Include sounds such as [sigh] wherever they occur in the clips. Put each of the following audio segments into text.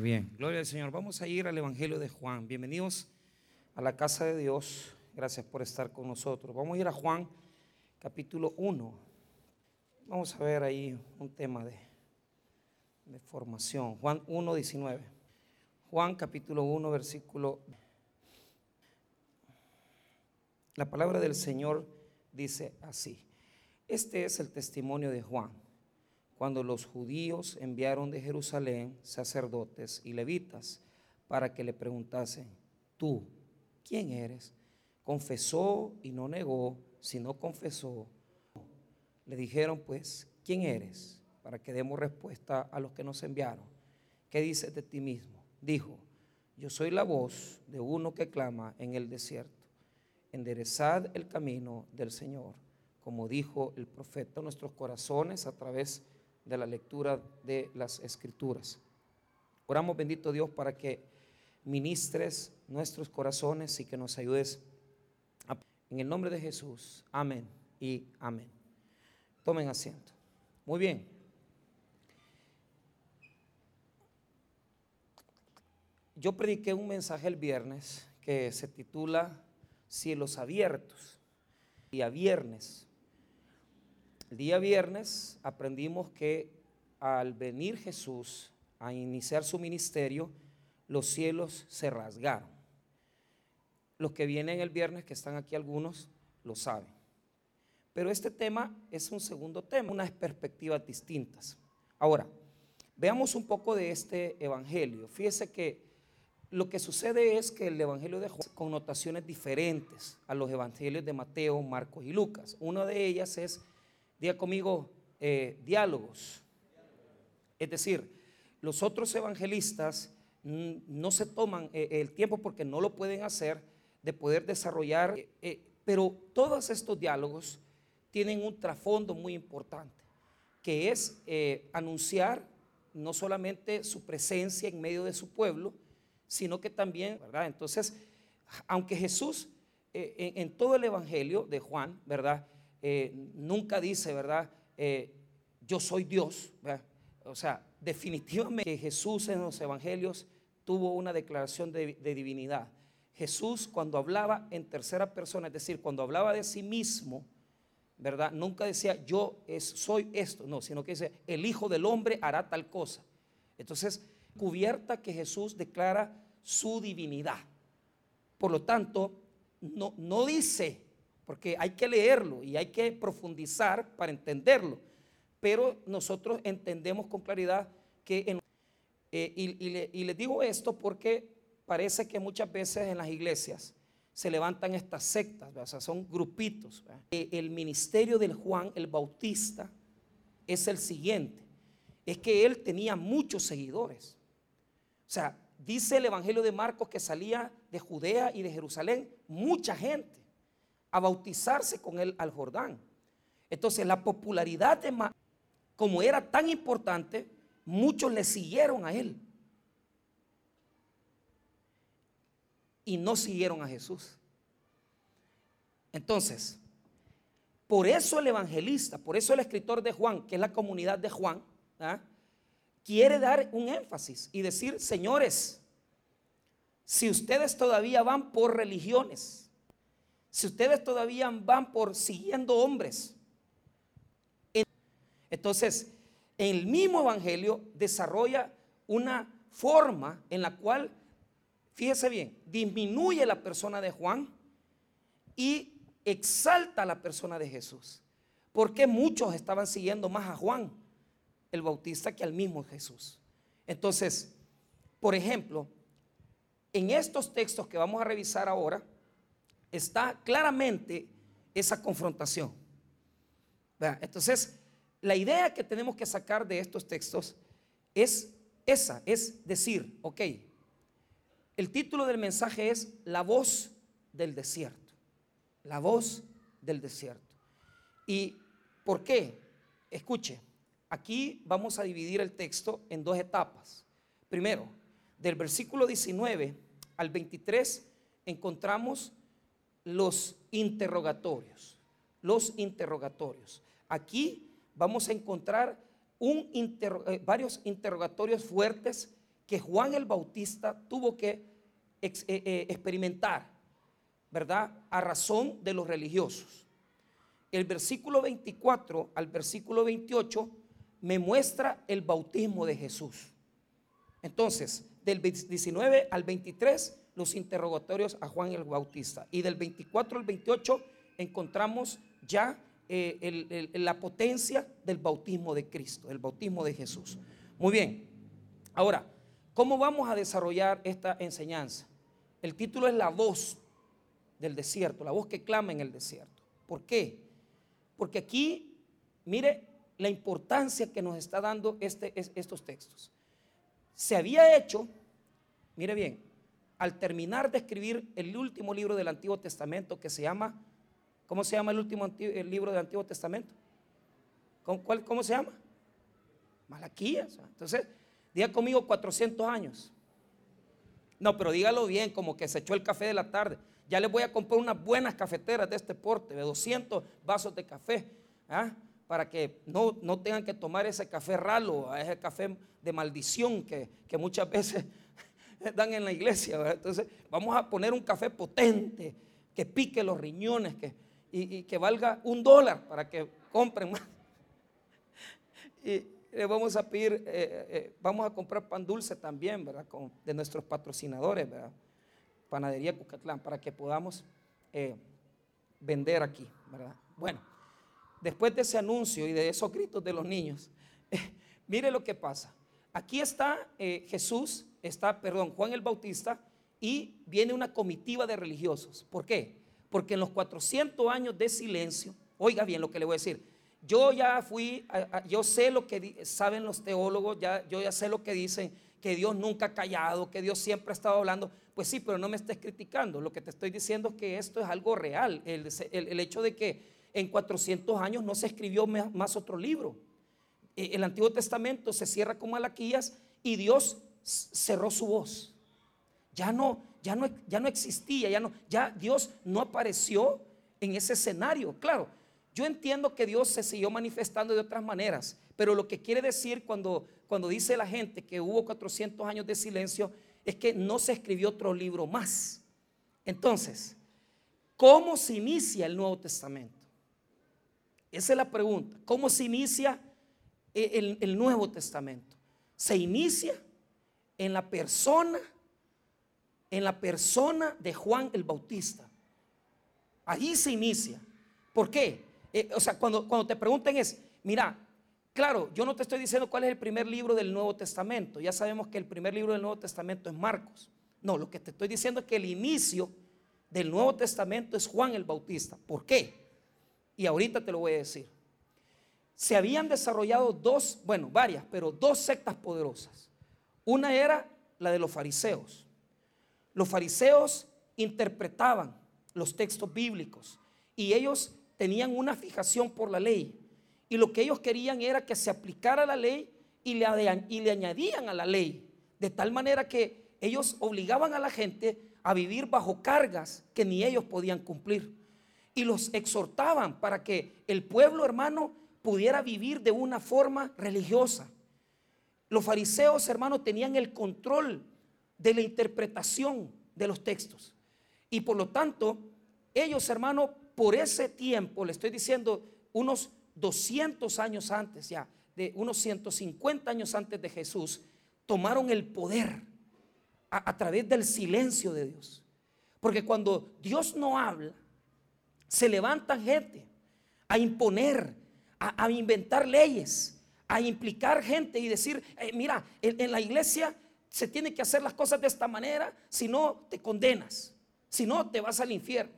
Bien, gloria al Señor. Vamos a ir al Evangelio de Juan. Bienvenidos a la casa de Dios. Gracias por estar con nosotros. Vamos a ir a Juan capítulo 1. Vamos a ver ahí un tema de, de formación. Juan 1, 19. Juan capítulo 1, versículo. La palabra del Señor dice así. Este es el testimonio de Juan cuando los judíos enviaron de Jerusalén sacerdotes y levitas para que le preguntasen, tú, ¿quién eres? Confesó y no negó, sino confesó. Le dijeron pues, ¿quién eres? Para que demos respuesta a los que nos enviaron. ¿Qué dices de ti mismo? Dijo, yo soy la voz de uno que clama en el desierto. Enderezad el camino del Señor, como dijo el profeta, nuestros corazones a través de de la lectura de las escrituras. Oramos, bendito Dios, para que ministres nuestros corazones y que nos ayudes. En el nombre de Jesús, amén y amén. Tomen asiento. Muy bien. Yo prediqué un mensaje el viernes que se titula Cielos abiertos. Y a viernes el día viernes aprendimos que al venir Jesús a iniciar su ministerio, los cielos se rasgaron. Los que vienen el viernes, que están aquí algunos, lo saben. Pero este tema es un segundo tema, unas perspectivas distintas. Ahora, veamos un poco de este evangelio. Fíjese que lo que sucede es que el evangelio de Juan tiene connotaciones diferentes a los evangelios de Mateo, Marcos y Lucas. Una de ellas es Diga conmigo, eh, diálogos. Es decir, los otros evangelistas no se toman eh, el tiempo porque no lo pueden hacer de poder desarrollar, eh, pero todos estos diálogos tienen un trasfondo muy importante, que es anunciar no solamente su presencia en medio de su pueblo, sino que también, ¿verdad? Entonces, aunque Jesús en, todo el Evangelio de Juan, ¿verdad? Eh, nunca dice, ¿verdad? Eh, yo soy Dios. O sea, definitivamente Jesús en los evangelios tuvo una declaración de, divinidad. Jesús cuando hablaba en tercera persona, es decir, cuando hablaba de sí mismo, ¿verdad? Nunca decía yo soy esto, no, sino que dice el Hijo del Hombre hará tal cosa. Entonces, cubierta que Jesús declara su divinidad. Por lo tanto, no, no dice porque hay que leerlo y hay que profundizar para entenderlo. Pero nosotros entendemos con claridad que, eh, y, les digo esto porque parece que muchas veces en las iglesias se levantan estas sectas, o sea, son grupitos. Eh, el ministerio del Juan el Bautista es el siguiente, es que él tenía muchos seguidores. O sea, dice el Evangelio de Marcos que salía de Judea y de Jerusalén mucha gente a bautizarse con él al Jordán. Entonces la popularidad de Ma como era tan importante, muchos le siguieron a él. Y no siguieron a Jesús. Entonces, por eso el evangelista, por eso el escritor de Juan, que es la comunidad de Juan, ¿ah? quiere dar un énfasis y decir, señores, si ustedes todavía van por religiones, si ustedes todavía van por siguiendo hombres, entonces el mismo evangelio desarrolla una forma en la cual, fíjese bien, disminuye la persona de Juan y exalta la persona de Jesús. Porque muchos estaban siguiendo más a Juan el Bautista que al mismo Jesús. Entonces, por ejemplo, en estos textos que vamos a revisar ahora, está claramente esa confrontación. Entonces, la idea que tenemos que sacar de estos textos es esa, es decir, ok, el título del mensaje es La voz del desierto, la voz del desierto. ¿Y por qué? Escuche, aquí vamos a dividir el texto en dos etapas. Primero, del versículo 19 al 23 encontramos los interrogatorios. Los interrogatorios. Aquí vamos a encontrar eh, varios interrogatorios fuertes que Juan el Bautista tuvo que eh, eh, experimentar, ¿verdad? A razón de los religiosos. El versículo 24 al versículo 28 me muestra el bautismo de Jesús. Entonces, del 19 al 23, los interrogatorios a Juan el Bautista. Y del 24 al 28 encontramos ya eh, la potencia del bautismo de Cristo, el bautismo de Jesús. Muy bien. Ahora, ¿cómo vamos a desarrollar esta enseñanza? El título es La voz del desierto, la voz que clama en el desierto. ¿Por qué? Porque aquí, mire la importancia que nos está dando este, estos textos. Se había hecho, mire bien, al terminar de escribir el último libro del Antiguo Testamento que se llama, ¿cómo se llama el último libro del Antiguo Testamento? ¿Cómo, cuál, ¿Cómo se llama? Malaquías. Entonces, diga conmigo 400 años. No, pero dígalo bien, como que se echó el café de la tarde. Ya les voy a comprar unas buenas cafeteras de este porte, de 200 vasos de café, ¿ah? para que no, no, tengan que tomar ese café ralo, ese café de maldición que, muchas [laughs] veces [laughs] dan en la iglesia. Entonces, vamos a poner un café potente, que pique los riñones que, y, que valga un dólar para que compren más. [laughs] Y, le vamos a pedir, eh, eh, vamos a comprar pan dulce también, ¿verdad? Con, de nuestros patrocinadores, ¿verdad? Panadería Cucatlán, para que podamos eh, vender aquí, ¿verdad? Bueno, después de ese anuncio y de esos gritos de los niños, [laughs] mire lo que pasa. Aquí está Jesús, está, perdón, Juan el Bautista, y viene una comitiva de religiosos. ¿Por qué? Porque en los 400 años de silencio, oiga bien lo que le voy a decir, yo ya fui, yo sé lo que saben los teólogos, ya, yo ya sé lo que dicen, que Dios nunca ha callado, que Dios siempre ha estado hablando. Pues sí, pero no me estés criticando. Lo que te estoy diciendo es que esto es algo real. El, hecho de que en 400 años no se escribió más otro libro. E, el Antiguo Testamento se cierra con Malaquías y Dios cerró su voz. Ya no, ya no, ya no existía, ya no, ya Dios no apareció en ese escenario. Claro, yo entiendo que Dios se siguió manifestando de otras maneras, pero lo que quiere decir cuando, cuando dice la gente que hubo 400 años de silencio es que no se escribió otro libro más. Entonces, ¿cómo se inicia el Nuevo Testamento? Esa es la pregunta. ¿Cómo se inicia el, el Nuevo Testamento? Se inicia en la persona, en la persona de Juan el Bautista. Allí se inicia. ¿Por qué? Eh, o sea, cuando, cuando te pregunten es, mira, claro, yo no te estoy diciendo cuál es el primer libro del Nuevo Testamento. Ya sabemos que el primer libro del Nuevo Testamento es Marcos. No, lo que te estoy diciendo es que el inicio del Nuevo Testamento es Juan el Bautista. ¿Por qué? Y ahorita te lo voy a decir. Se habían desarrollado dos, bueno, varias, pero dos sectas poderosas. Una era la de los fariseos. Los fariseos interpretaban los textos bíblicos y ellos tenían una fijación por la ley. Y lo que ellos querían era que se aplicara la ley y le, y le añadían a la ley. De tal manera que ellos obligaban a la gente a vivir bajo cargas que ni ellos podían cumplir. Y los exhortaban para que el pueblo hermano pudiera vivir de una forma religiosa. Los fariseos hermanos tenían el control de la interpretación de los textos. Y por lo tanto, ellos hermanos por ese tiempo, le estoy diciendo unos 200 años antes ya, de unos 150 años antes de Jesús, tomaron el poder a, través del silencio de Dios. Porque cuando Dios no habla, se levanta gente a imponer, a, inventar leyes, a implicar gente y decir, eh, mira, en la iglesia se tiene que hacer las cosas de esta manera, si no te condenas, si no te vas al infierno.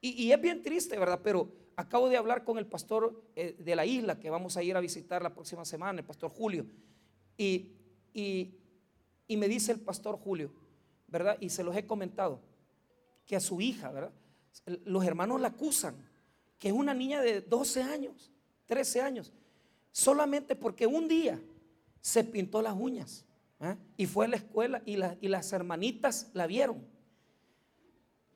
Y, es bien triste, ¿verdad? Pero acabo de hablar con el pastor eh, de la isla que vamos a ir a visitar la próxima semana, el pastor Julio. Y, y, me dice el pastor Julio, ¿verdad? Y se los he comentado, que a su hija, ¿verdad? Los hermanos la acusan, que es una niña de 12 años, 13 años, solamente porque un día se pintó las uñas ¿eh? y fue a la escuela y, y las hermanitas la vieron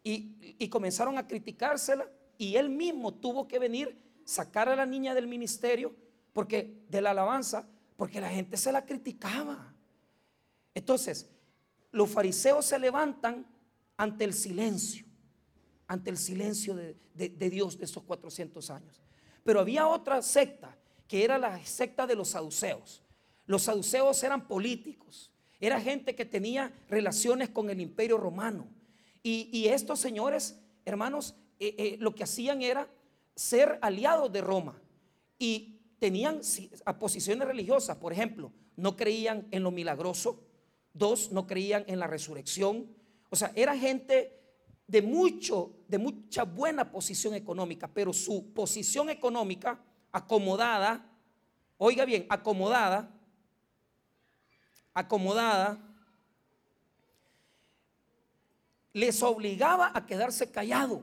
y, comenzaron a criticársela y él mismo tuvo que venir, sacar a la niña del ministerio porque de la alabanza, porque la gente se la criticaba. Entonces, los fariseos se levantan ante el silencio, ante el silencio de, Dios de esos 400 años. Pero había otra secta, que era la secta de los saduceos. Los saduceos eran políticos, era gente que tenía relaciones con el imperio romano. Y, estos señores, hermanos, eh, eh, lo que hacían era ser aliados de Roma. Y tenían posiciones religiosas, por ejemplo, no creían en lo milagroso, dos, no creían en la resurrección. O sea, era gente de mucho, de mucha buena posición económica, pero su posición económica acomodada, oiga bien, acomodada, acomodada, les obligaba a quedarse callados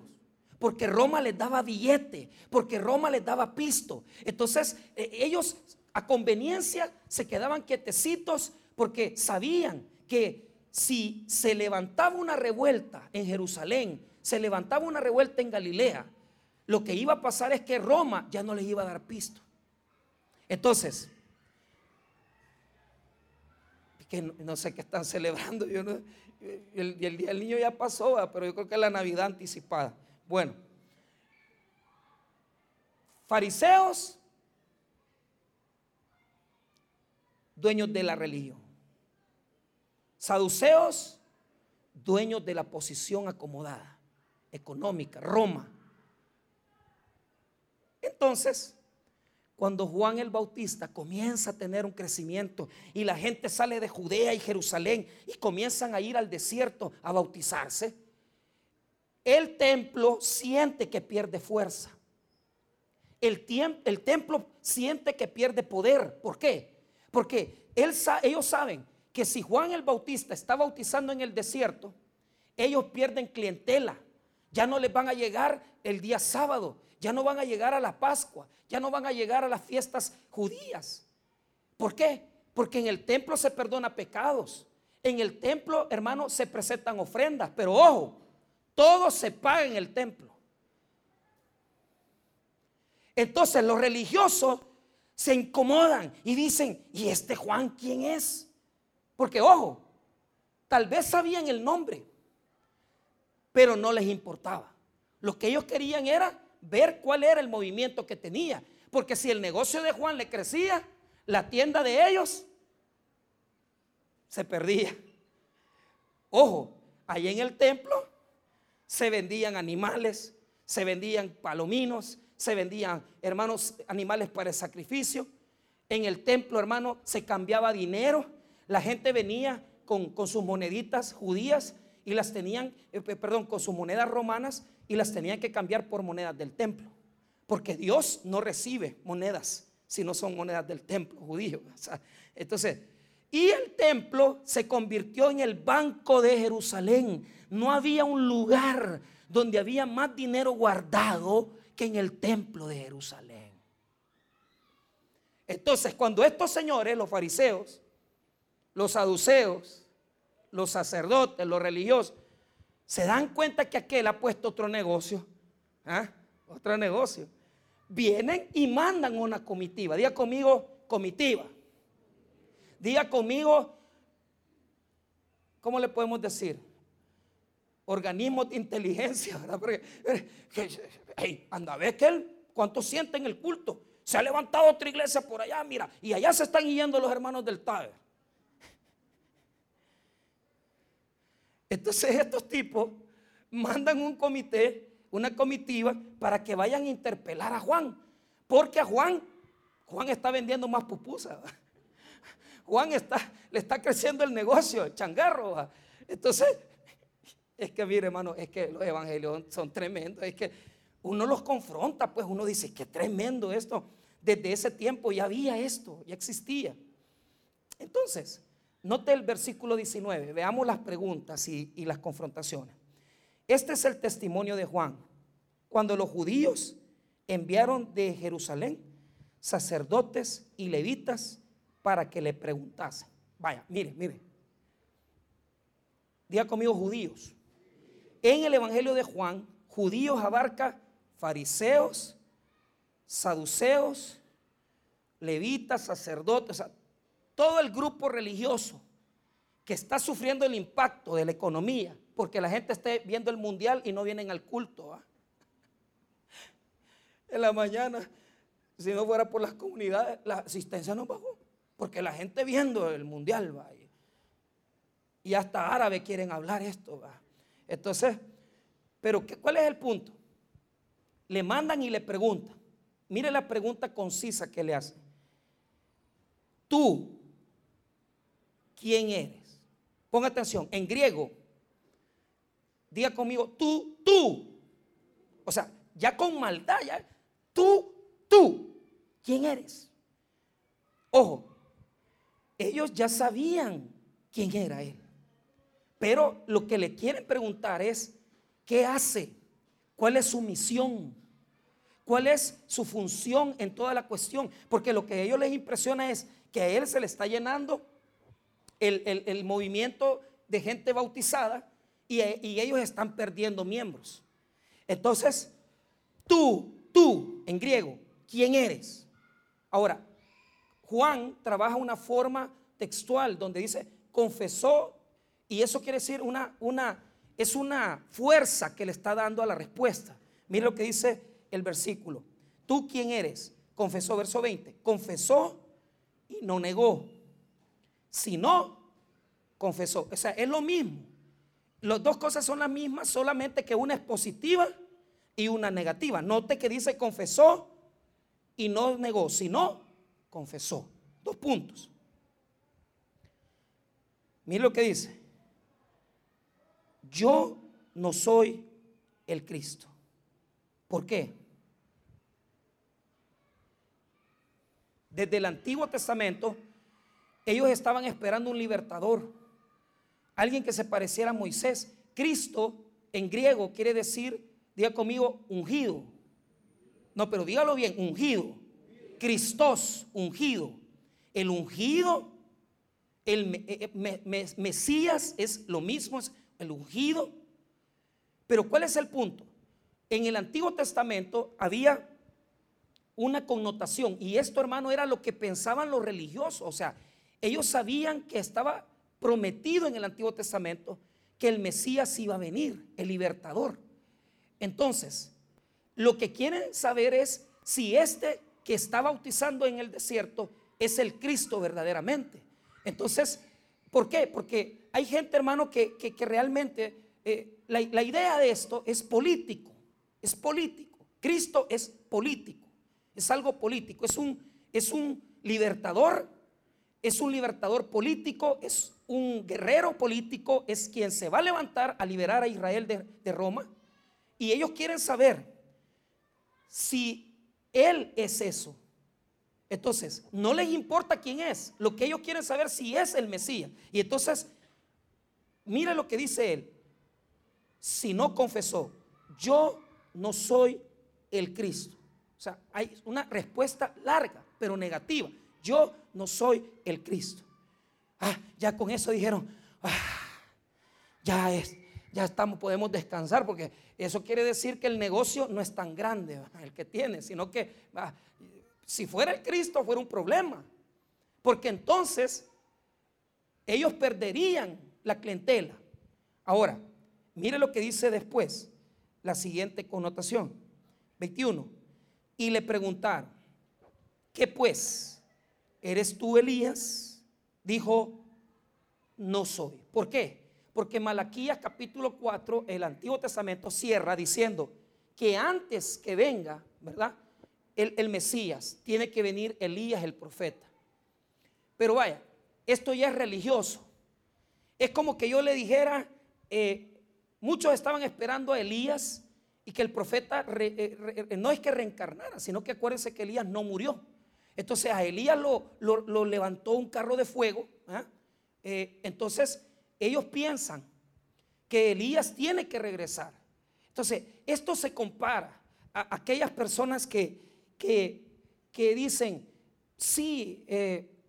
porque Roma les daba billete, porque Roma les daba pisto. Entonces eh, ellos a conveniencia se quedaban quietecitos porque sabían que si se levantaba una revuelta en Jerusalén, se levantaba una revuelta en Galilea, lo que iba a pasar es que Roma ya no les iba a dar pisto. Entonces, que no, sé qué están celebrando, yo el, el, día del niño ya pasó, pero yo creo que es la Navidad anticipada. Bueno, fariseos, dueños de la religión. Saduceos, dueños de la posición acomodada, económica, Roma. Entonces, cuando Juan el Bautista comienza a tener un crecimiento y la gente sale de Judea y Jerusalén y comienzan a ir al desierto a bautizarse, el templo siente que pierde fuerza. El, el templo siente que pierde poder. ¿Por qué? Porque ellos saben que si Juan el Bautista está bautizando en el desierto, ellos pierden clientela. Ya no les van a llegar el día sábado, ya no van a llegar a la Pascua, ya no van a llegar a las fiestas judías. ¿Por qué? Porque en el templo se perdona pecados. En el templo, hermano, se presentan ofrendas. Pero ojo, todo se paga en el templo. Entonces los religiosos se incomodan y dicen, ¿y este Juan quién es? Porque ojo, tal vez sabían el nombre, pero no les importaba. Lo que ellos querían era ver cuál era el movimiento que tenía. Porque si el negocio de Juan le crecía, la tienda de ellos se perdía. Ojo, ahí en el templo se vendían animales, se vendían palominos, se vendían, hermanos, animales para el sacrificio. En el templo, hermano, se cambiaba dinero. La gente venía con, sus moneditas judías y las tenían, eh, perdón, con sus monedas romanas y las tenían que cambiar por monedas del templo. Porque Dios no recibe monedas si no son monedas del templo judío. [laughs] entonces, y el templo se convirtió en el banco de Jerusalén. No había un lugar donde había más dinero guardado que en el templo de Jerusalén. Entonces, cuando estos señores, los fariseos, los saduceos, los sacerdotes, los religiosos, se dan cuenta que aquel ha puesto otro negocio, ¿ah? otro negocio, vienen y mandan una comitiva. Diga conmigo, comitiva. Diga conmigo, ¿cómo le podemos decir? Organismos de inteligencia, ¿verdad? Porque, hey, anda, ve que él, ¿cuánto siente en el culto? Se ha levantado otra iglesia por allá, mira, y allá se están yendo los hermanos del Taber. Entonces estos tipos mandan un comité, una comitiva, para que vayan a interpelar a Juan. Porque a Juan, Juan está vendiendo más pupusas. [laughs] Juan está, le está creciendo el negocio, el changarro. Entonces, es que mire, hermano, es que los evangelios son tremendos. Es que uno los confronta, pues uno dice, qué tremendo esto. Desde ese tiempo ya había esto, ya existía. Entonces, note el versículo 19, veamos las preguntas y, las confrontaciones. Este es el testimonio de Juan. Cuando los judíos enviaron de Jerusalén sacerdotes y levitas para que le preguntase. Vaya, mire, mire. Diga conmigo judíos. En el Evangelio de Juan, judíos abarca fariseos, saduceos, levitas, sacerdotes, todo el grupo religioso que está sufriendo el impacto de la economía, porque la gente esté viendo el mundial y no vienen al culto. En la mañana, si no fuera por las comunidades, la asistencia no bajó, porque la gente viendo el mundial va. Y hasta árabe quieren hablar esto. ¿va? Entonces, pero ¿cuál es el punto? Le mandan y le preguntan. Mire la pregunta concisa que le hacen. Tú, ¿quién eres? Ponga atención, en griego, diga conmigo, tú, tú. O sea, ya con maldad, ya, tú, tú, ¿quién eres? Ojo, ellos ya sabían quién era él. Pero lo que le quieren preguntar es, ¿qué hace? ¿Cuál es su misión? ¿Cuál es su función en toda la cuestión? Porque lo que a ellos les impresiona es que a él se le está llenando el, movimiento de gente bautizada y, y ellos están perdiendo miembros. Entonces, tú, tú, en griego, ¿quién eres? Ahora, Juan trabaja una forma textual donde dice, confesó y eso quiere decir una, una, es una fuerza que le está dando a la respuesta. Mira lo que dice el versículo. ¿Tú quién eres? Confesó, verso 20. Confesó y no negó. Si no, confesó. O sea, es lo mismo. Las dos cosas son las mismas, solamente que una es positiva y una negativa. Note que dice confesó y no negó. Si no, confesó. Dos puntos. Mire lo que dice yo no soy el Cristo. ¿Por qué? Desde el Antiguo Testamento, ellos estaban esperando un libertador, alguien que se pareciera a Moisés. Cristo en griego quiere decir, diga conmigo, ungido. No, pero dígalo bien, ungido. Cristos, ungido. El ungido, el eh, eh, Mesías es lo mismo, es el ungido. Pero ¿cuál es el punto? En el Antiguo Testamento había una connotación y esto hermano era lo que pensaban los religiosos, o sea, ellos sabían que estaba prometido en el Antiguo Testamento que el Mesías iba a venir, el libertador. Entonces, lo que quieren saber es si este que está bautizando en el desierto es el Cristo verdaderamente. Entonces, ¿por qué? Porque hay gente, hermano, que, realmente eh, la, idea de esto es político, es político. Cristo es político, es algo político, es un, es un libertador, es un libertador político, es un guerrero político, es quien se va a levantar a liberar a Israel de, Roma. Y ellos quieren saber si Él es eso. Entonces, no les importa quién es. Lo que ellos quieren saber si es el Mesías. Y entonces Mira lo que dice él. Si no confesó, yo no soy el Cristo. O sea, hay una respuesta larga, pero negativa. Yo no soy el Cristo. Ah, ya con eso dijeron, ah, ya es, ya estamos, podemos descansar, porque eso quiere decir que el negocio no es tan grande el que tiene, sino que ah, si fuera el Cristo fuera un problema. Porque entonces ellos perderían la clientela. Ahora, mire lo que dice después, la siguiente connotación. 21. Y le preguntaron, ¿qué pues? ¿Eres tú Elías? Dijo, no soy. ¿Por qué? Porque Malaquías capítulo 4, el Antiguo Testamento cierra diciendo que antes que venga, ¿verdad? El, el Mesías, tiene que venir Elías el profeta. Pero vaya, esto ya es religioso. Es como que yo le dijera, eh, muchos estaban esperando a Elías y que el profeta eh, no es que reencarnara, sino que acuérdense que Elías no murió. Entonces a Elías lo, levantó un carro de fuego. ¿ah? Eh, entonces ellos piensan que Elías tiene que regresar. Entonces esto se compara a aquellas personas que, que, dicen, sí,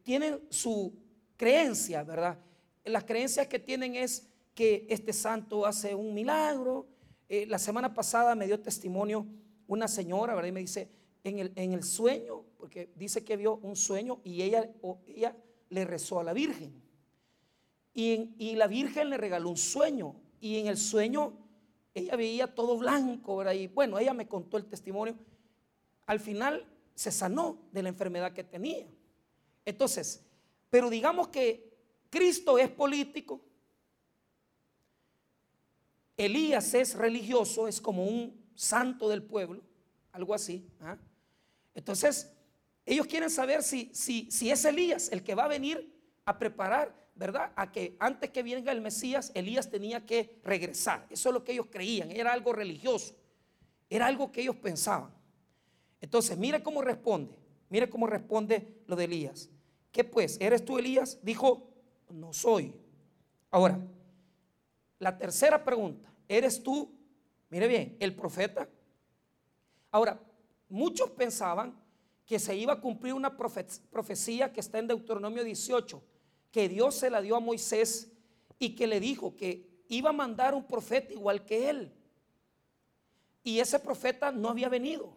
tienen su creencia, ¿verdad? las creencias que tienen es que este santo hace un milagro. Eh, la semana pasada me dio testimonio una señora, ¿verdad? Y me dice, en el, en el sueño, porque dice que vio un sueño y ella, ella le rezó a la Virgen. Y, y la Virgen le regaló un sueño. Y en el sueño ella veía todo blanco, ¿verdad? Y bueno, ella me contó el testimonio. Al final se sanó de la enfermedad que tenía. Entonces, pero digamos que Cristo es político, Elías es religioso, es como un santo del pueblo, algo así. ¿ah? Entonces, ellos quieren saber si, si, si es Elías el que va a venir a preparar, ¿verdad? A que antes que venga el Mesías, Elías tenía que regresar. Eso es lo que ellos creían, era algo religioso, era algo que ellos pensaban. Entonces, mire cómo responde, mire cómo responde lo de Elías. ¿Qué pues? ¿Eres tú Elías? Dijo, no soy. Ahora, la tercera pregunta, ¿eres tú, mire bien, el profeta? Ahora, muchos pensaban que se iba a cumplir una profecía que está en Deuteronomio 18, que Dios se la dio a Moisés y que le dijo que iba a mandar un profeta igual que él. Y ese profeta no había venido.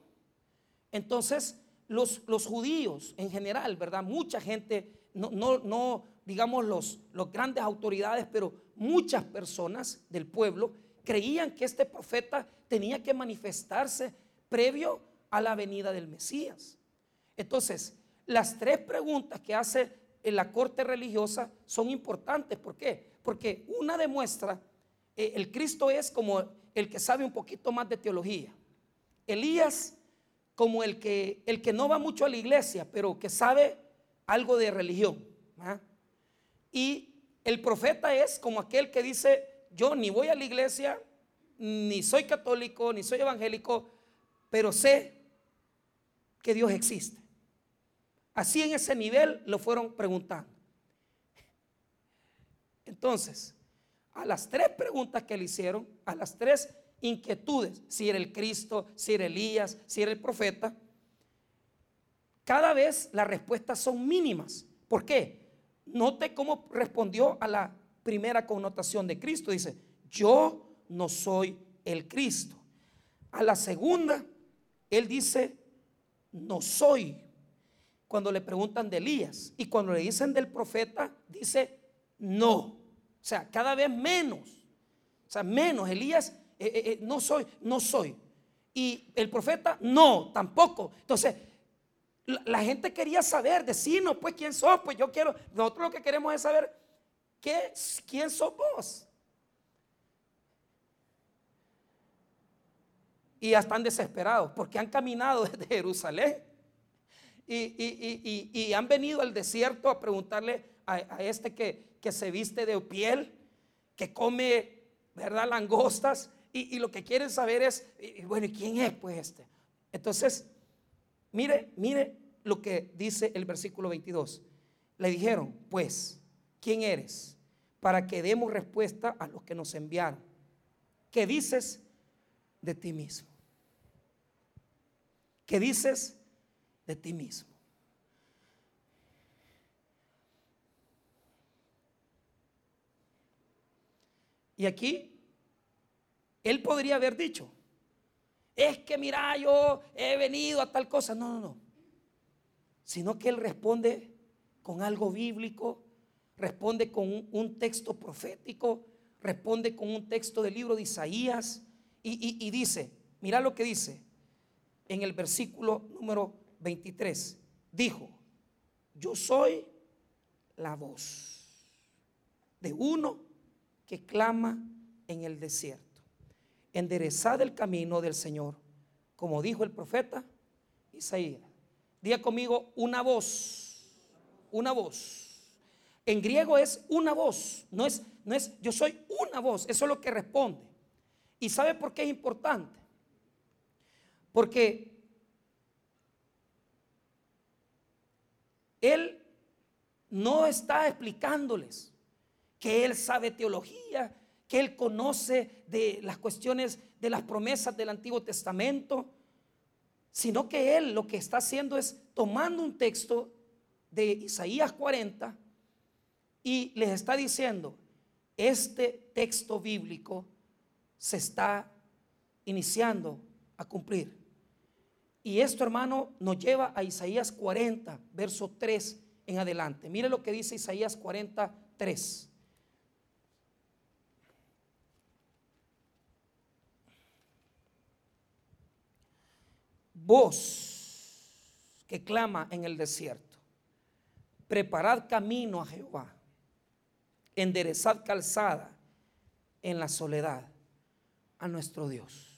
Entonces, los, los judíos en general, ¿verdad? Mucha gente, no, no, no digamos los, los grandes autoridades, pero muchas personas del pueblo creían que este profeta tenía que manifestarse previo a la venida del Mesías. Entonces, las tres preguntas que hace en la corte religiosa son importantes. ¿Por qué? Porque una demuestra, eh, el Cristo es como el que sabe un poquito más de teología. Elías como el que, el que no va mucho a la iglesia, pero que sabe algo de religión. ¿ah? Y el profeta es como aquel que dice, yo ni voy a la iglesia, ni soy católico, ni soy evangélico, pero sé que Dios existe. Así en ese nivel lo fueron preguntando. Entonces, a las tres preguntas que le hicieron, a las tres inquietudes, si era el Cristo, si era Elías, si era el profeta, cada vez las respuestas son mínimas. ¿Por qué? Note cómo respondió a la primera connotación de Cristo. Dice, yo no soy el Cristo. A la segunda, él dice, no soy. Cuando le preguntan de Elías y cuando le dicen del profeta, dice, no. O sea, cada vez menos. O sea, menos. Elías, eh, eh, eh, no soy, no soy. Y el profeta, no, tampoco. Entonces, la, gente quería saber, decirnos, pues, ¿quién sos? Pues yo quiero, nosotros lo que queremos es saber, ¿qué, ¿quién sos vos? Y ya están desesperados porque han caminado [laughs] desde Jerusalén y, han venido al desierto a preguntarle a, este que, se viste de piel, que come, ¿verdad? Langostas y, lo que quieren saber es, bueno, ¿quién es pues este? Entonces, Mire, mire lo que dice el versículo 22. Le dijeron, pues, ¿quién eres? Para que demos respuesta a los que nos enviaron. ¿Qué dices de ti mismo? ¿Qué dices de ti mismo? Y aquí, él podría haber dicho, es que mira, yo he venido a tal cosa. No, no, no. Sino que él responde con algo bíblico, responde con un, texto profético, responde con un texto del libro de Isaías y, y dice, mira lo que dice en el versículo número 23. Dijo, yo soy la voz de uno que clama en el desierto enderezad el camino del Señor, como dijo el profeta Isaías. Diga conmigo una voz, una voz. En griego es una voz, no es, no es yo soy una voz, eso es lo que responde. ¿Y sabe por qué es importante? Porque él no está explicándoles que él sabe teología, que él conoce de las cuestiones de las promesas del Antiguo Testamento, sino que él lo que está haciendo es tomando un texto de Isaías 40 y les está diciendo, este texto bíblico se está iniciando a cumplir. Y esto, hermano, nos lleva a Isaías 40, verso 3 en adelante. Mire lo que dice Isaías 40, 3. Voz que clama en el desierto, preparad camino a Jehová, enderezad calzada en la soledad a nuestro Dios.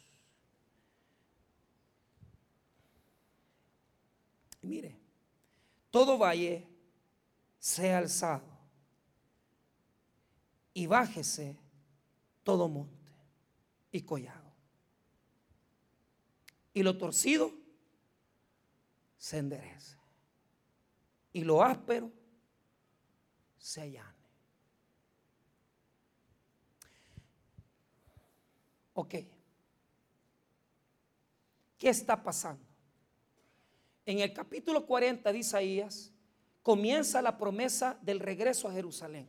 Mire, todo valle sea alzado y bájese todo monte y collado. Y lo torcido se enderece. Y lo áspero se allane. Ok. ¿Qué está pasando? En el capítulo 40 de Isaías comienza la promesa del regreso a Jerusalén.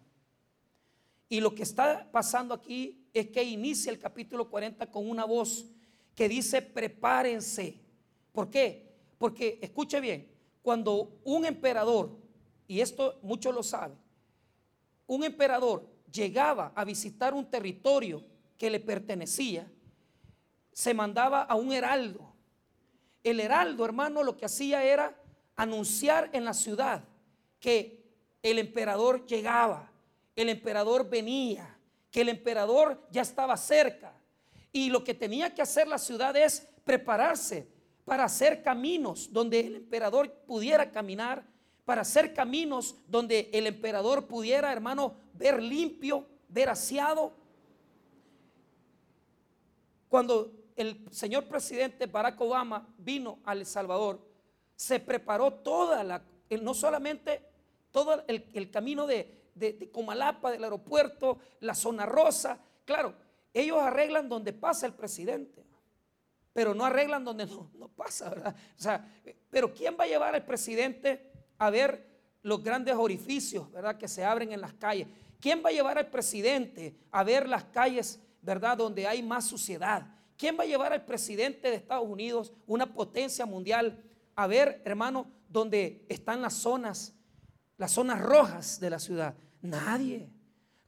Y lo que está pasando aquí es que inicia el capítulo 40 con una voz que dice, prepárense. ¿Por qué? Porque, escuche bien, cuando un emperador, y esto muchos lo saben, un emperador llegaba a visitar un territorio que le pertenecía, se mandaba a un heraldo. El heraldo, hermano, lo que hacía era anunciar en la ciudad que el emperador llegaba, el emperador venía, que el emperador ya estaba cerca. Y lo que tenía que hacer la ciudad es prepararse para hacer caminos donde el emperador pudiera caminar, para hacer caminos donde el emperador pudiera, hermano, ver limpio, ver aseado. Cuando el señor presidente Barack Obama vino a El Salvador, se preparó toda la, no solamente todo el, camino de, de, Comalapa, del aeropuerto, la zona rosa. Claro, ellos arreglan donde pasa el presidente, pero no arreglan donde no, no pasa, ¿verdad? O sea, pero ¿quién va a llevar al presidente a ver los grandes orificios, ¿verdad? Que se abren en las calles. ¿Quién va a llevar al presidente a ver las calles, ¿verdad? Donde hay más suciedad. ¿Quién va a llevar al presidente de Estados Unidos, una potencia mundial, a ver, hermano, donde están las zonas las zonas rojas de la ciudad? Nadie.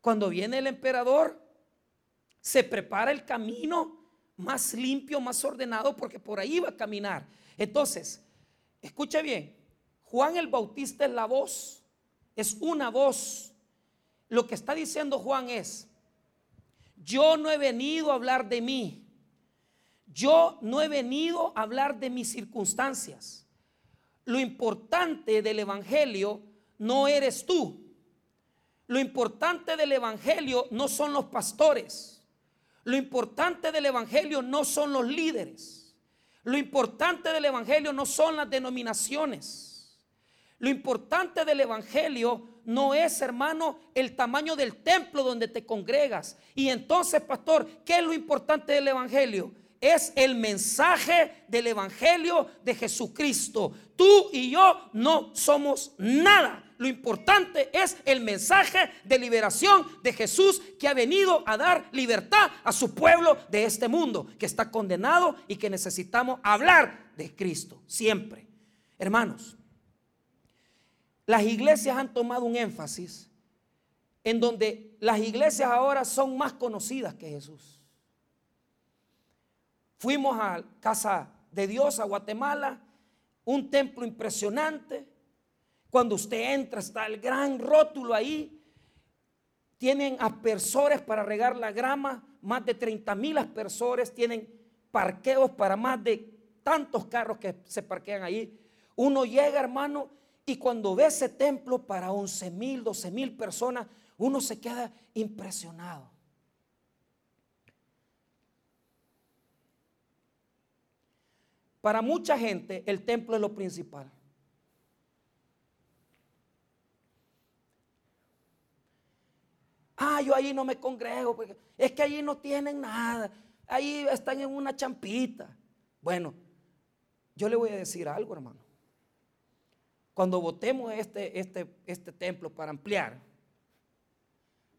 Cuando viene el emperador, se prepara el camino más limpio, más ordenado, porque por ahí va a caminar. Entonces, escuche bien, Juan el Bautista es la voz, es una voz. Lo que está diciendo Juan es, yo no he venido a hablar de mí, yo no he venido a hablar de mis circunstancias. Lo importante del Evangelio no eres tú. Lo importante del Evangelio no son los pastores. Lo importante del Evangelio no son los líderes. Lo importante del Evangelio no son las denominaciones. Lo importante del Evangelio no es, hermano, el tamaño del templo donde te congregas. Y entonces, pastor, ¿qué es lo importante del Evangelio? Es el mensaje del Evangelio de Jesucristo. Tú y yo no somos nada. Lo importante es el mensaje de liberación de Jesús que ha venido a dar libertad a su pueblo de este mundo, que está condenado y que necesitamos hablar de Cristo siempre. Hermanos, las iglesias han tomado un énfasis en donde las iglesias ahora son más conocidas que Jesús. Fuimos a Casa de Dios, a Guatemala, un templo impresionante. Cuando usted entra está el gran rótulo ahí. Tienen aspersores para regar la grama, más de 30 mil aspersores. Tienen parqueos para más de tantos carros que se parquean ahí. Uno llega, hermano, y cuando ve ese templo para 11 mil, 12 mil personas, uno se queda impresionado. Para mucha gente el templo es lo principal. Ah, yo ahí no me congrego, porque es que allí no tienen nada. Ahí están en una champita. Bueno, yo le voy a decir algo, hermano. Cuando votemos este, este, este templo para ampliar,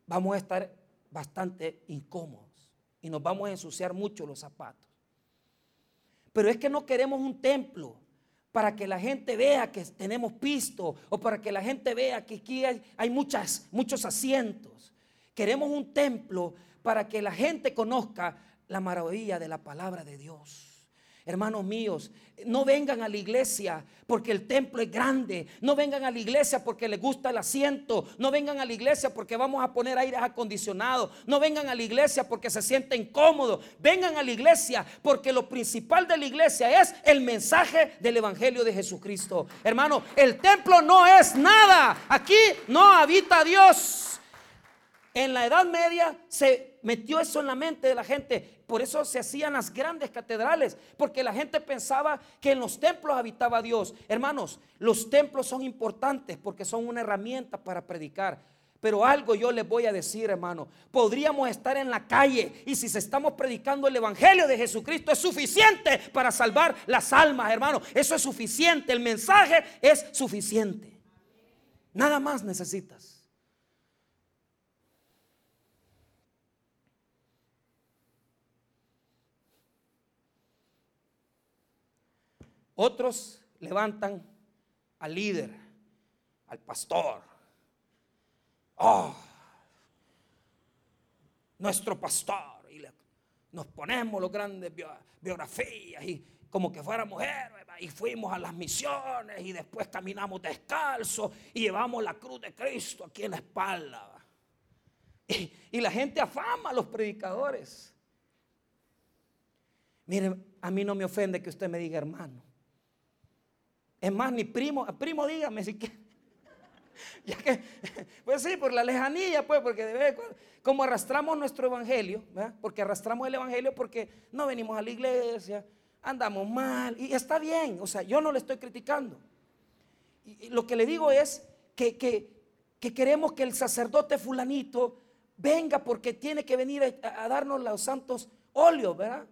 vamos a estar bastante incómodos y nos vamos a ensuciar mucho los zapatos. Pero es que no queremos un templo para que la gente vea que tenemos pisto o para que la gente vea que aquí hay, muchas, muchos asientos. Queremos un templo para que la gente conozca la maravilla de la palabra de Dios. Hermanos míos, no vengan a la iglesia porque el templo es grande. No vengan a la iglesia porque les gusta el asiento. No vengan a la iglesia porque vamos a poner aires acondicionados. No vengan a la iglesia porque se sienten cómodos. Vengan a la iglesia porque lo principal de la iglesia es el mensaje del Evangelio de Jesucristo. Hermano, el templo no es nada. Aquí no habita Dios. En la Edad Media se metió eso en la mente de la gente. Por eso se hacían las grandes catedrales, porque la gente pensaba que en los templos habitaba Dios. Hermanos, los templos son importantes porque son una herramienta para predicar. Pero algo yo les voy a decir, hermano. Podríamos estar en la calle y si estamos predicando el Evangelio de Jesucristo es suficiente para salvar las almas, hermano. Eso es suficiente. El mensaje es suficiente. Nada más necesitas. Otros levantan al líder, al pastor. Oh, nuestro pastor. Y nos ponemos los grandes biografías y como que fuéramos héroes. Y fuimos a las misiones y después caminamos descalzos y llevamos la cruz de Cristo aquí en la espalda. Y, y la gente afama a los predicadores. Miren, a mí no me ofende que usted me diga hermano. Es más, ni primo, primo dígame si quiere. [laughs] Ya que, [laughs] pues sí, por la lejanía, pues, porque debe, como arrastramos nuestro evangelio, ¿verdad? porque arrastramos el evangelio porque no venimos a la iglesia, andamos mal, y está bien, o sea, yo no le estoy criticando. Y, lo que le digo es que, que, queremos que el sacerdote fulanito venga porque tiene que venir a darnos los santos óleos, ¿verdad?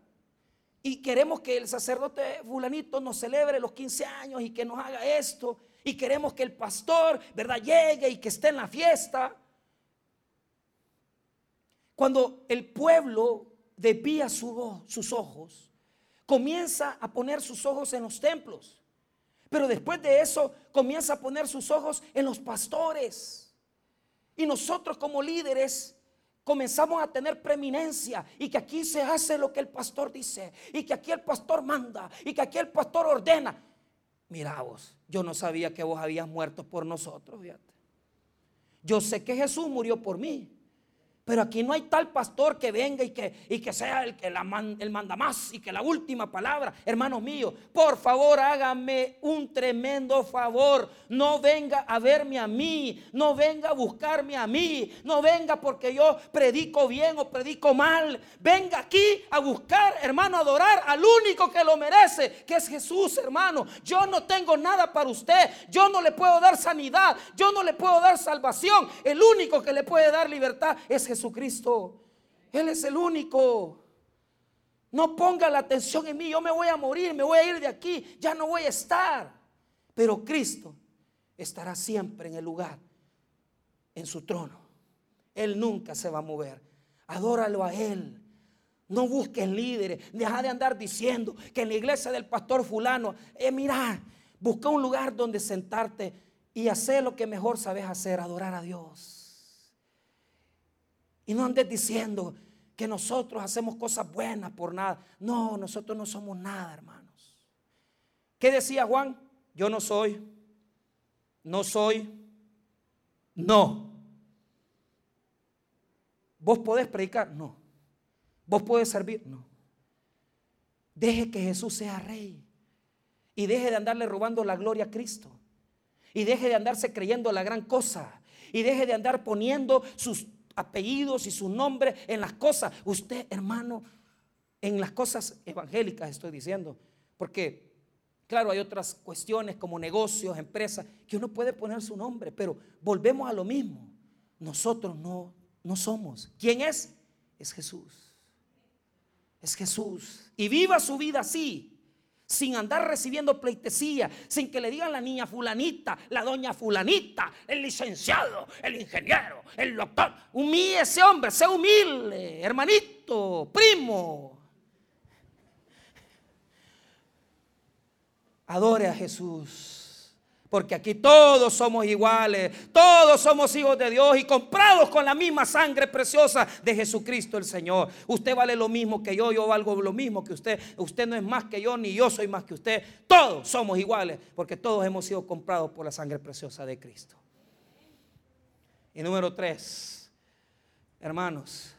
Y queremos que el sacerdote fulanito nos celebre los 15 años y que nos haga esto y queremos que el pastor, ¿verdad?, llegue y que esté en la fiesta. Cuando el pueblo desvía su, sus ojos, comienza a poner sus ojos en los templos. Pero después de eso comienza a poner sus ojos en los pastores. Y nosotros como líderes comenzamos a tener preeminencia y que aquí se hace lo que el pastor dice y que aquí el pastor manda y que aquí el pastor ordena. Mira vos, yo no sabía que vos habías muerto por nosotros, fíjate. Yo sé que Jesús murió por mí. Pero aquí no hay tal pastor que venga y que, y que sea el que la el manda más y que la última palabra. Hermanos míos, por favor hágame un tremendo favor. No venga a verme a mí, no venga a buscarme a mí, no venga porque yo predico bien o predico mal. Venga aquí a buscar, hermano, a adorar al único que lo merece, que es Jesús, hermano. Yo no tengo nada para usted, yo no le puedo dar sanidad, yo no le puedo dar salvación. El único que le puede dar libertad es Jesús. Jesucristo. Él es el único. No ponga la atención en mí, yo me voy a morir, me voy a ir de aquí, ya no voy a estar. Pero Cristo estará siempre en el lugar, en su trono. Él nunca se va a mover. Adóralo a Él. No busques líderes. Deja de andar diciendo que en la iglesia del pastor fulano, eh, mira, busca un lugar donde sentarte y hacer lo que mejor sabes hacer, adorar a Dios. Y no andes diciendo que nosotros hacemos cosas buenas por nada. No, nosotros no somos nada, hermanos. ¿Qué decía Juan? Yo no soy, no soy, no. ¿Vos podés predicar? No. ¿Vos podés servir? No. Deje que Jesús sea rey. Y deje de andarle robando la gloria a Cristo. Y deje de andarse creyendo la gran cosa. Y deje de andar poniendo sus apellidos y su nombre en las cosas. Usted, hermano, en las cosas evangélicas estoy diciendo, porque claro, hay otras cuestiones como negocios, empresas, que uno puede poner su nombre, pero volvemos a lo mismo. Nosotros no, no somos. ¿Quién es? Es Jesús. Es Jesús. Y viva su vida así sin andar recibiendo pleitesía, sin que le digan la niña fulanita, la doña fulanita, el licenciado, el ingeniero, el doctor. Humille ese hombre, sea humilde, hermanito, primo. Adore a Jesús. Porque aquí todos somos iguales, todos somos hijos de Dios y comprados con la misma sangre preciosa de Jesucristo el Señor. Usted vale lo mismo que yo, yo valgo lo mismo que usted. Usted no es más que yo, ni yo soy más que usted. Todos somos iguales, porque todos hemos sido comprados por la sangre preciosa de Cristo. Y número tres, hermanos,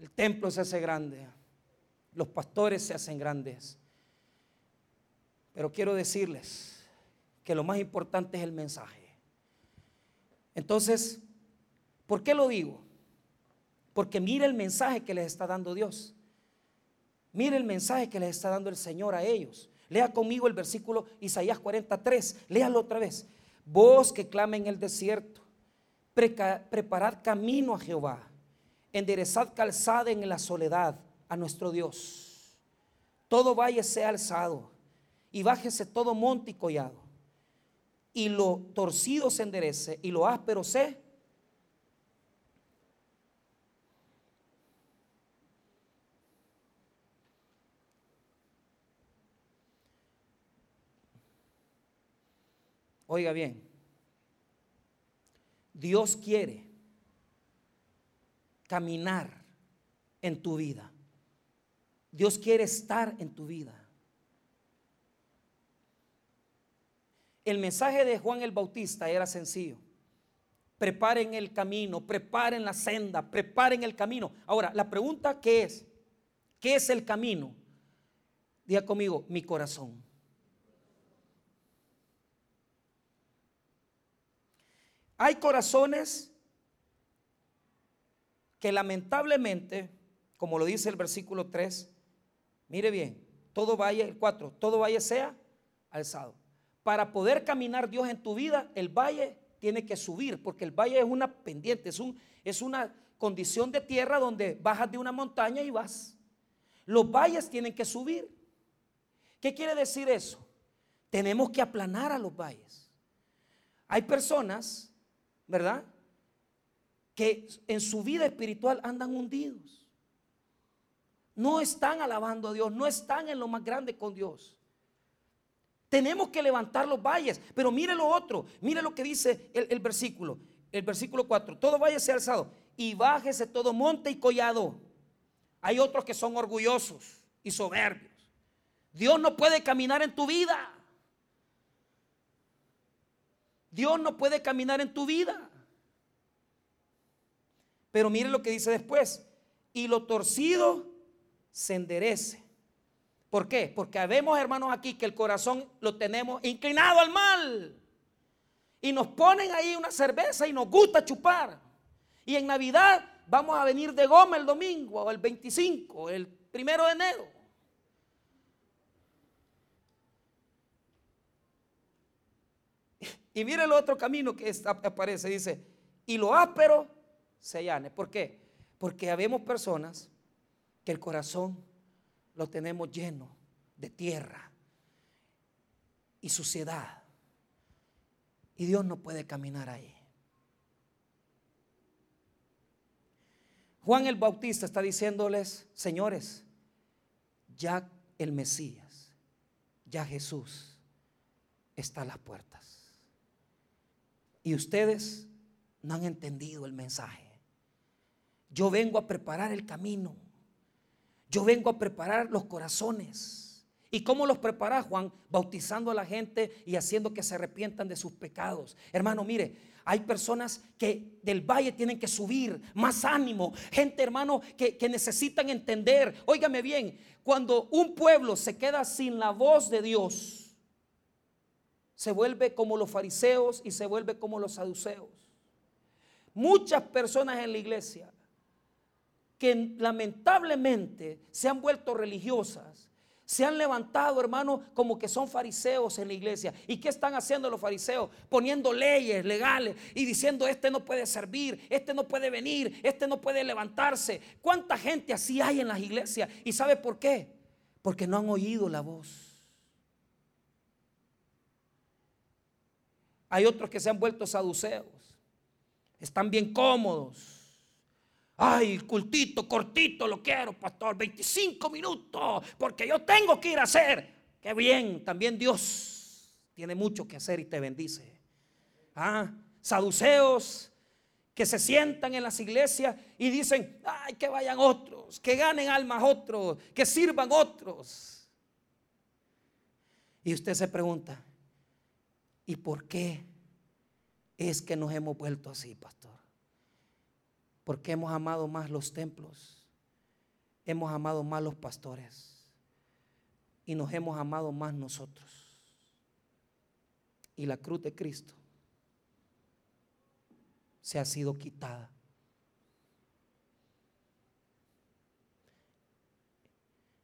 el templo se hace grande, los pastores se hacen grandes. Pero quiero decirles, que lo más importante es el mensaje. Entonces, ¿por qué lo digo? Porque mire el mensaje que les está dando Dios. Mire el mensaje que les está dando el Señor a ellos. Lea conmigo el versículo Isaías 43. Léalo otra vez. Vos que clama en el desierto, preparad camino a Jehová, enderezad calzada en la soledad a nuestro Dios. Todo valle sea alzado y bájese todo monte y collado y lo torcido se enderece y lo áspero se Oiga bien, Dios quiere caminar en tu vida. Dios quiere estar en tu vida. El mensaje de Juan el Bautista era sencillo. Preparen el camino, preparen la senda, preparen el camino. Ahora, la pregunta que es, ¿qué es el camino? Diga conmigo, mi corazón. Hay corazones que lamentablemente, como lo dice el versículo 3, mire bien, todo vaya, el 4, todo vaya sea alzado para poder caminar Dios en tu vida, el valle tiene que subir, porque el valle es una pendiente, es, un, es una condición de tierra donde bajas de una montaña y vas. Los valles tienen que subir. ¿Qué quiere decir eso? Tenemos que aplanar a los valles. Hay personas, ¿verdad? Que en su vida espiritual andan hundidos. No están alabando a Dios, no están en lo más grande con Dios. Tenemos que levantar los valles. Pero mire lo otro. Mire lo que dice el, versículo. El versículo 4. Todo valle sea alzado. Y bájese todo monte y collado. Hay otros que son orgullosos y soberbios. Dios no puede caminar en tu vida. Dios no puede caminar en tu vida. Pero mire lo que dice después. Y lo torcido se enderece. ¿Por qué? Porque vemos, hermanos, aquí que el corazón lo tenemos inclinado al mal. Y nos ponen ahí una cerveza y nos gusta chupar. Y en Navidad vamos a venir de goma el domingo, o el 25, el primero de enero. Y mire el otro camino que aparece, dice, y lo áspero se allane. ¿Por qué? Porque habemos personas que el corazón lo tenemos lleno de tierra y suciedad. Y Dios no puede caminar ahí. Juan el Bautista está diciéndoles, señores, ya el Mesías, ya Jesús está a las puertas. Y ustedes no han entendido el mensaje. Yo vengo a preparar el camino. Yo vengo a preparar los corazones. ¿Y cómo los prepara Juan? Bautizando a la gente y haciendo que se arrepientan de sus pecados. Hermano, mire, hay personas que del valle tienen que subir, más ánimo. Gente, hermano, que, que necesitan entender. Óigame bien, cuando un pueblo se queda sin la voz de Dios, se vuelve como los fariseos y se vuelve como los saduceos. Muchas personas en la iglesia que lamentablemente se han vuelto religiosas, se han levantado, hermano, como que son fariseos en la iglesia. ¿Y qué están haciendo los fariseos? Poniendo leyes legales y diciendo, este no puede servir, este no puede venir, este no puede levantarse. ¿Cuánta gente así hay en las iglesias? ¿Y sabe por qué? Porque no han oído la voz. Hay otros que se han vuelto saduceos. Están bien cómodos Ay, cultito, cortito, lo quiero, pastor. 25 minutos, porque yo tengo que ir a hacer. Qué bien, también Dios tiene mucho que hacer y te bendice. Ah, saduceos que se sientan en las iglesias y dicen, ay, que vayan otros, que ganen almas otros, que sirvan otros. Y usted se pregunta, ¿y por qué es que nos hemos vuelto así, pastor? Porque hemos amado más los templos, hemos amado más los pastores y nos hemos amado más nosotros. Y la cruz de Cristo se ha sido quitada.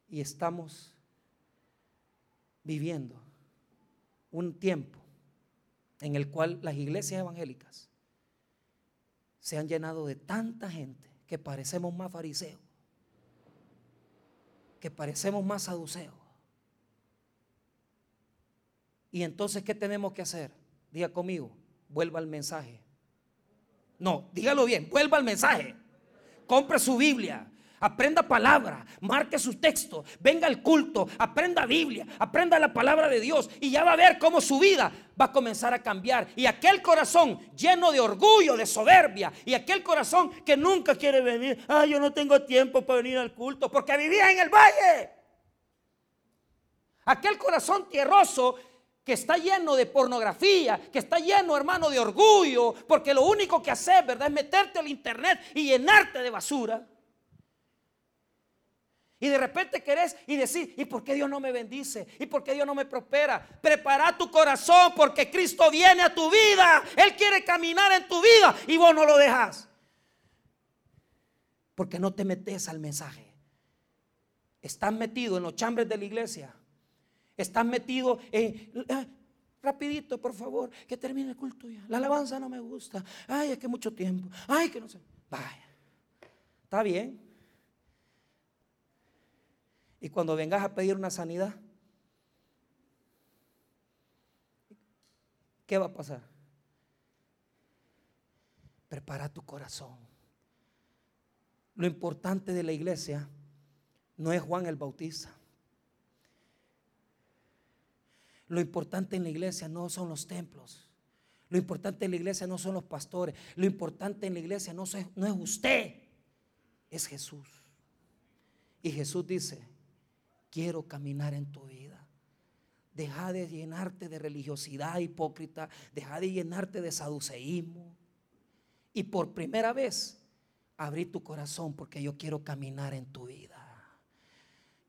Y estamos viviendo un tiempo en el cual las iglesias evangélicas se han llenado de tanta gente que parecemos más fariseos, que parecemos más saduceos. Y entonces, ¿qué tenemos que hacer? Diga conmigo, vuelva al mensaje. No, dígalo bien, vuelva al mensaje. Compre su Biblia, aprenda palabra, marque sus textos, venga al culto, aprenda Biblia, aprenda la palabra de Dios y ya va a ver cómo su vida va a comenzar a cambiar. Y aquel corazón lleno de orgullo, de soberbia, y aquel corazón que nunca quiere venir, ah, yo no tengo tiempo para venir al culto porque vivía en el valle. Aquel corazón tierroso que está lleno de pornografía, que está lleno, hermano, de orgullo, porque lo único que haces, ¿verdad?, es meterte al internet y llenarte de basura. Y de repente querés y decir, ¿y por qué Dios no me bendice? ¿Y por qué Dios no me prospera? Prepara tu corazón porque Cristo viene a tu vida. Él quiere caminar en tu vida y vos no lo dejas. Porque no te metes al mensaje. Estás metido en los chambres de la iglesia Estás metido en... Ah, rapidito, por favor, que termine el culto ya. La alabanza no me gusta. Ay, es que mucho tiempo. Ay, que no sé. Vaya. Está bien. Y cuando vengas a pedir una sanidad, ¿qué va a pasar? Prepara tu corazón. Lo importante de la iglesia no es Juan el Bautista. Lo importante en la iglesia no son los templos. Lo importante en la iglesia no son los pastores. Lo importante en la iglesia no, es, usted, es Jesús. Y Jesús dice, quiero caminar en tu vida. Deja de llenarte de religiosidad hipócrita. Deja de llenarte de saduceísmo. Y por primera vez, abrí tu corazón porque yo quiero caminar en tu vida.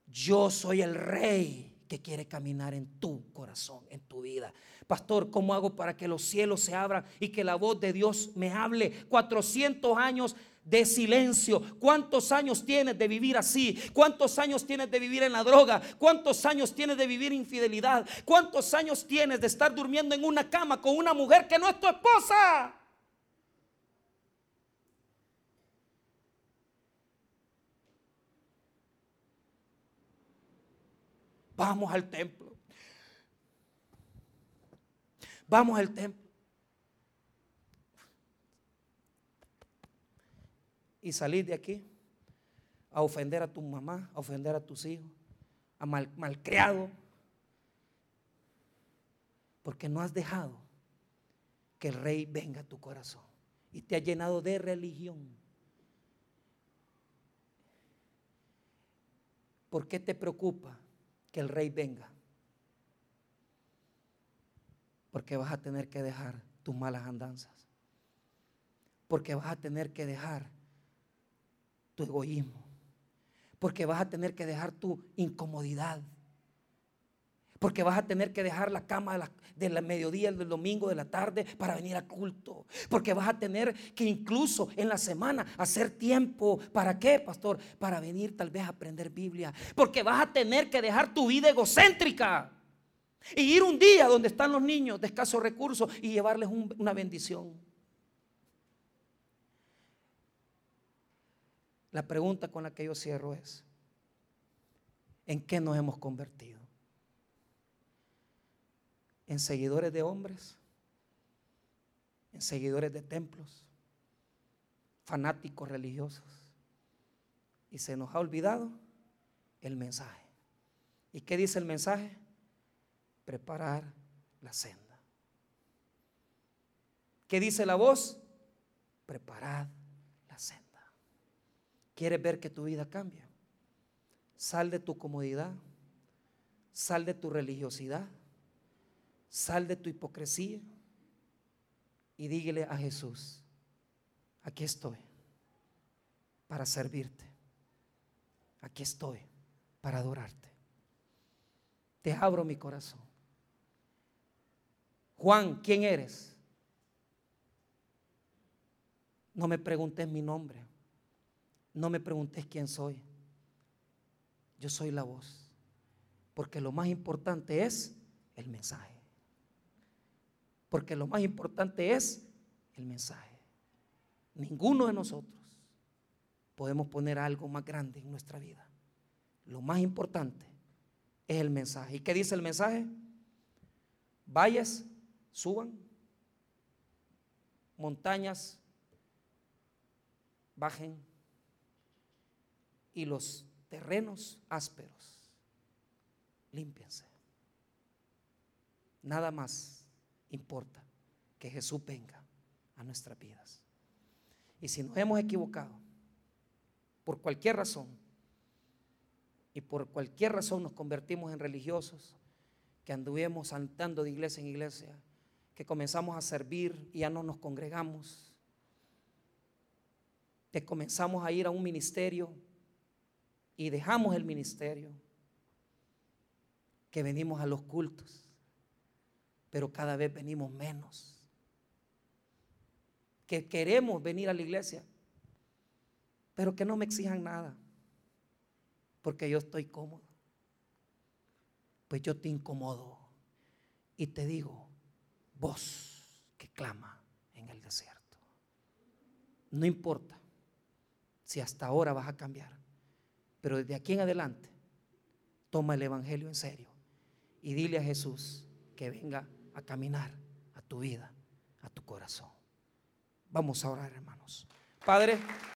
Yo soy el rey que quiere caminar en tu corazón, en tu vida. Pastor, ¿cómo hago para que los cielos se abran y que la voz de Dios me hable? 400 años de silencio. ¿Cuántos años tienes de vivir así? ¿Cuántos años tienes de vivir en la droga? ¿Cuántos años tienes de vivir infidelidad? ¿Cuántos años tienes de estar durmiendo en una cama con una mujer que no es tu esposa? Vamos al templo. Vamos al templo. Y salir de aquí a ofender a tu mamá, a ofender a tus hijos, a mal, malcriado. Porque no has dejado que el rey venga a tu corazón y te ha llenado de religión. ¿Por qué te preocupa el rey venga. Porque vas a tener que dejar tus malas andanzas. Porque vas a tener que dejar tu egoísmo. Porque vas a tener que dejar tu incomodidad. Porque vas a tener que dejar la cama de la, mediodía, del domingo, de la tarde para venir al culto. Porque vas a tener que incluso en la semana hacer tiempo. ¿Para qué, pastor? Para venir tal vez a aprender Biblia. Porque vas a tener que dejar tu vida egocéntrica. Y ir un día donde están los niños de escasos recursos y llevarles una bendición. La pregunta con la que yo cierro es, ¿en qué nos hemos convertido? En seguidores de hombres, en seguidores de templos, fanáticos religiosos. Y se nos ha olvidado el mensaje. ¿Y qué dice el mensaje? Preparar la senda. ¿Qué dice la voz? Preparad la senda. ¿Quieres ver que tu vida cambie? Sal de tu comodidad, sal de tu religiosidad, sal de tu hipocresía y dígale a Jesús, aquí estoy para servirte, aquí estoy para adorarte. Te abro mi corazón. Juan, ¿quién eres? No me preguntes mi nombre, no me preguntes quién soy. Yo soy la voz. Porque lo más importante es el mensaje. Porque lo más importante es el mensaje. Ninguno de nosotros podemos poner algo más grande en nuestra vida. Lo más importante es el mensaje. ¿Y qué dice el mensaje? Valles, suban, montañas, bajen y los terrenos ásperos, límpiense. Nada más importa que Jesús venga a nuestras vidas. Y si nos hemos equivocado, por cualquier razón, y por cualquier razón nos convertimos en religiosos, que anduvimos saltando de iglesia en iglesia, que comenzamos a servir y ya no nos congregamos, que comenzamos a ir a un ministerio y dejamos el ministerio, que venimos a los cultos, pero cada vez venimos menos, que queremos venir a la iglesia, pero que no me exijan nada, porque yo estoy cómodo. Pues yo te incomodo y te digo, voz que clama en el desierto. No importa si hasta ahora vas a cambiar. Pero desde aquí en adelante, toma el Evangelio en serio y dile a Jesús que venga a caminar a tu vida, a tu corazón. Vamos a orar, hermanos. Padre.